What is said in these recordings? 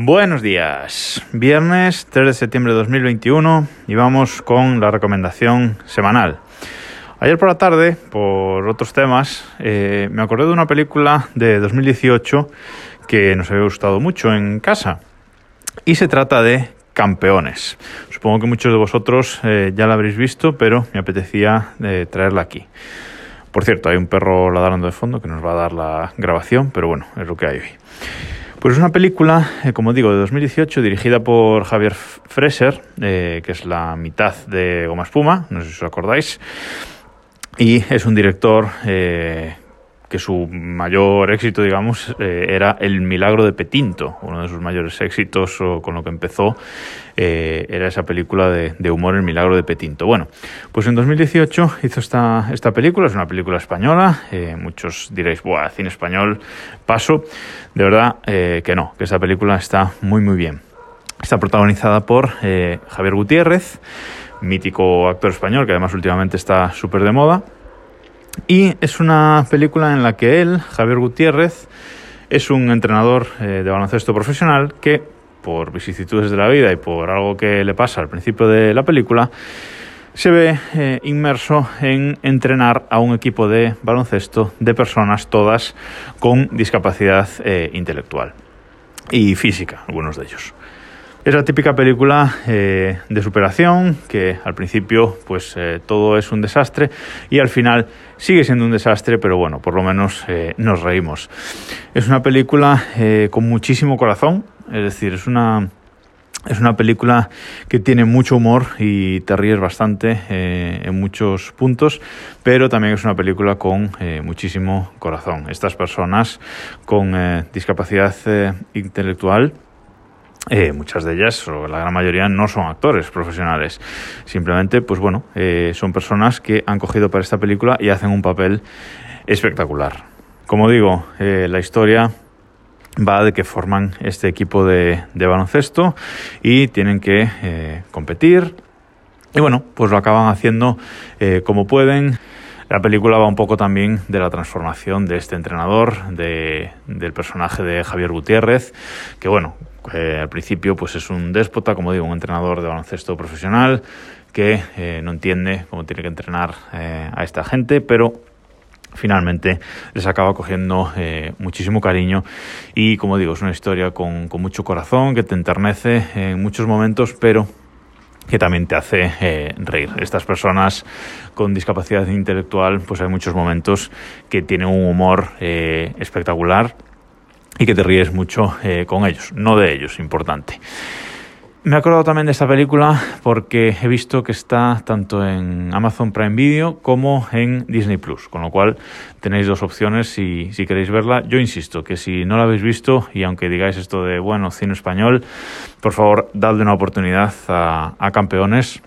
Buenos días, viernes 3 de septiembre de 2021 y vamos con la recomendación semanal. Ayer por la tarde, por otros temas, eh, me acordé de una película de 2018 que nos había gustado mucho en casa y se trata de Campeones. Supongo que muchos de vosotros eh, ya la habréis visto, pero me apetecía eh, traerla aquí. Por cierto, hay un perro ladrando de fondo que nos va a dar la grabación, pero bueno, es lo que hay hoy. Pues es una película, eh, como digo, de 2018, dirigida por Javier Freser, eh, que es la mitad de Goma Espuma, no sé si os acordáis, y es un director eh, que su mayor éxito, digamos, eh, era El Milagro de Petinto, uno de sus mayores éxitos o con lo que empezó eh, era esa película de, humor El Milagro de Petinto. Bueno, pues en 2018 hizo esta, esta película, es una película española, eh, muchos diréis, ¡buah, cine español, paso! De verdad que no, que esta película está muy muy bien. Está protagonizada por Javier Gutiérrez, mítico actor español que además últimamente está súper de moda. Y es una película en la que él, Javier Gutiérrez, es un entrenador eh, de baloncesto profesional que, por vicisitudes de la vida y por algo que le pasa al principio de la película, se ve eh, inmerso en entrenar a un equipo de baloncesto de personas todas con discapacidad eh, intelectual y física, algunos de ellos. Es la típica película eh, de superación que al principio pues eh, todo es un desastre y al final sigue siendo un desastre, pero bueno, por lo menos eh, nos reímos. Es una película con muchísimo corazón, es decir, es una es una película que tiene mucho humor y te ríes bastante en muchos puntos, pero también es una película con muchísimo corazón. Estas personas con discapacidad intelectual eh, muchas de ellas, o la gran mayoría, no son actores profesionales. Simplemente, pues bueno, eh, son personas que han cogido para esta película y hacen un papel espectacular. Como digo, eh, la historia va de que forman este equipo de, de baloncesto y tienen que competir. Y bueno, pues lo acaban haciendo como pueden. La película va un poco también de la transformación de este entrenador, de, del personaje de Javier Gutiérrez, que bueno, eh, al principio pues es un déspota, como digo, un entrenador de baloncesto profesional que eh, no entiende cómo tiene que entrenar eh, a esta gente, pero finalmente les acaba cogiendo eh, muchísimo cariño y como digo, es una historia con, mucho corazón que te enternece en muchos momentos, pero que también te hace reír. Estas personas con discapacidad intelectual, pues hay muchos momentos que tienen un humor espectacular y que te ríes mucho eh, con ellos, no de ellos, importante. Me he acordado también de esta película porque he visto que está tanto en Amazon Prime Video como en Disney Plus, con lo cual tenéis dos opciones si, si queréis verla. Yo insisto que si no la habéis visto y aunque digáis esto de bueno, cine español, por favor, dadle una oportunidad a, a Campeones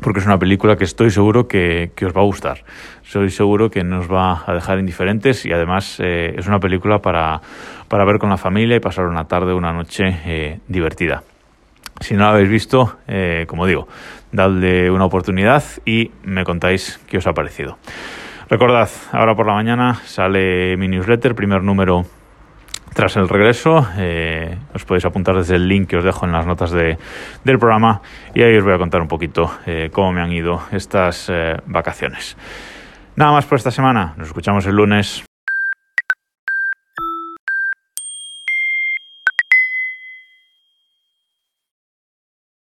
porque es una película que estoy seguro que, os va a gustar. Soy seguro que nos va a dejar indiferentes y además eh, es una película para, para ver con la familia y pasar una tarde o una noche eh, divertida. Si no lo habéis visto, eh, como digo, dadle una oportunidad y me contáis qué os ha parecido. Recordad, ahora por la mañana sale mi newsletter, primer número tras el regreso. Eh, os podéis apuntar desde el link que os dejo en las notas de, del programa y ahí os voy a contar un poquito eh, cómo me han ido estas eh, vacaciones. Nada más por esta semana. Nos escuchamos el lunes.